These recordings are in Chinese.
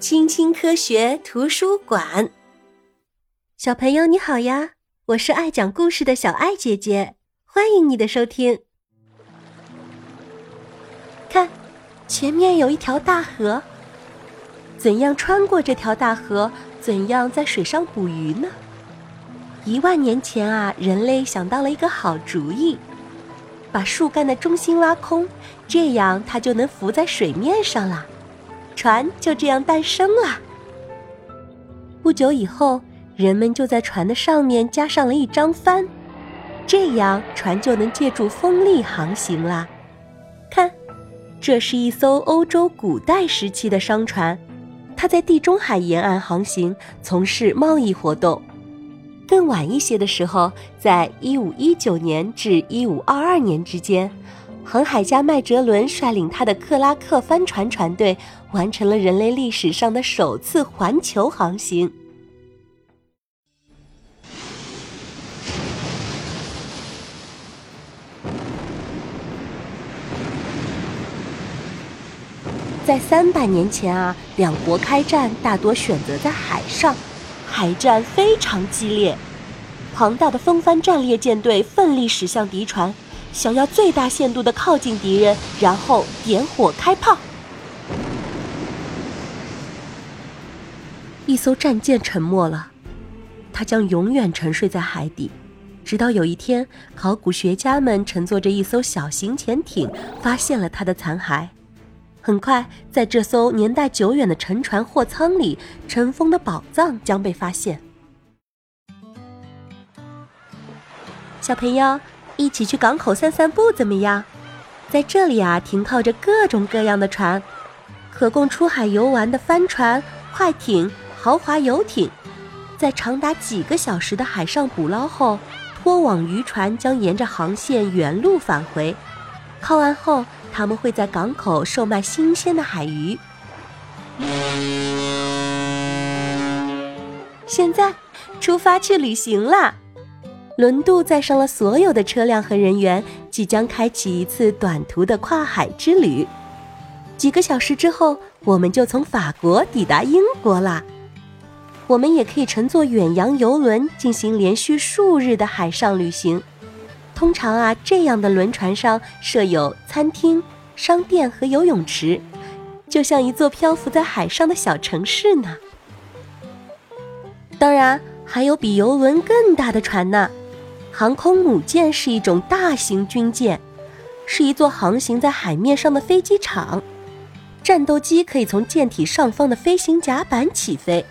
青青科学图书馆，小朋友你好呀！我是爱讲故事的小爱姐姐，欢迎你的收听。看，前面有一条大河，怎样穿过这条大河？怎样在水上捕鱼呢？一万年前啊，人类想到了一个好主意，把树干的中心挖空，这样它就能浮在水面上了。船就这样诞生了。不久以后，人们就在船的上面加上了一张帆，这样船就能借助风力航行啦。看，这是一艘欧洲古代时期的商船，它在地中海沿岸航行，从事贸易活动。更晚一些的时候，在一五一九年至一五二二年之间。航海家麦哲伦率领他的克拉克帆船船队，完成了人类历史上的首次环球航行。在三百年前啊，两国开战大多选择在海上，海战非常激烈，庞大的风帆战列舰队奋力驶向敌船。想要最大限度的靠近敌人，然后点火开炮。一艘战舰沉没了，它将永远沉睡在海底，直到有一天，考古学家们乘坐着一艘小型潜艇发现了它的残骸。很快，在这艘年代久远的沉船货舱里，尘封的宝藏将被发现。小朋友。一起去港口散散步怎么样？在这里啊，停靠着各种各样的船，可供出海游玩的帆船、快艇、豪华游艇。在长达几个小时的海上捕捞后，拖网渔船将沿着航线原路返回。靠岸后，他们会在港口售卖新鲜的海鱼。现在，出发去旅行啦！轮渡载上了所有的车辆和人员，即将开启一次短途的跨海之旅。几个小时之后，我们就从法国抵达英国啦。我们也可以乘坐远洋游轮进行连续数日的海上旅行。通常啊，这样的轮船上设有餐厅、商店和游泳池，就像一座漂浮在海上的小城市呢。当然，还有比游轮更大的船呢。航空母舰是一种大型军舰，是一座航行在海面上的飞机场。战斗机可以从舰体上方的飞行甲板起飞。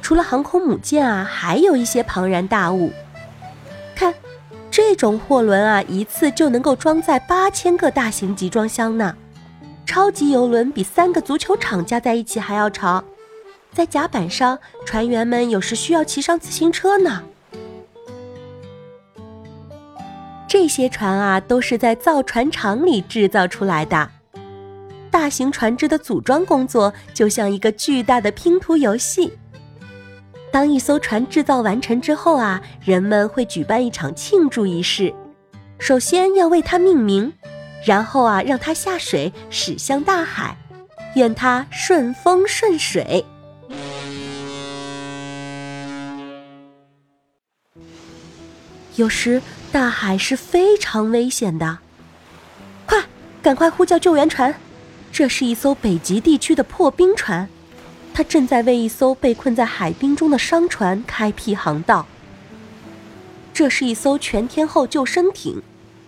除了航空母舰啊，还有一些庞然大物。看，这种货轮啊，一次就能够装载八千个大型集装箱呢。超级游轮比三个足球场加在一起还要长。在甲板上，船员们有时需要骑上自行车呢。这些船啊，都是在造船厂里制造出来的。大型船只的组装工作就像一个巨大的拼图游戏。当一艘船制造完成之后啊，人们会举办一场庆祝仪式。首先要为它命名，然后啊，让它下水驶向大海，愿它顺风顺水。有时大海是非常危险的，快，赶快呼叫救援船！这是一艘北极地区的破冰船，它正在为一艘被困在海冰中的商船开辟航道。这是一艘全天候救生艇，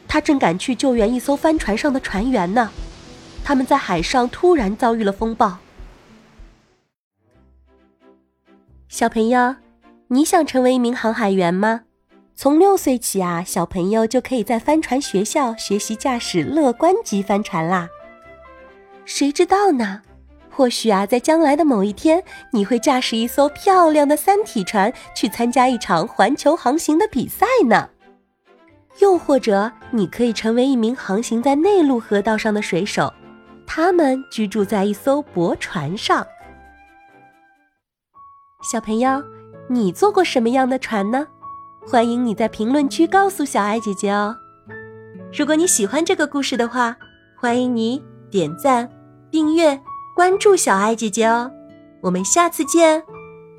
它正赶去救援一艘帆船上的船员呢。他们在海上突然遭遇了风暴。小朋友，你想成为一名航海员吗？从六岁起啊，小朋友就可以在帆船学校学习驾驶乐观级帆船啦。谁知道呢？或许啊，在将来的某一天，你会驾驶一艘漂亮的三体船去参加一场环球航行的比赛呢。又或者，你可以成为一名航行在内陆河道上的水手，他们居住在一艘驳船上。小朋友，你坐过什么样的船呢？欢迎你在评论区告诉小爱姐姐哦。如果你喜欢这个故事的话，欢迎你点赞、订阅、关注小爱姐姐哦。我们下次见，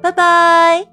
拜拜。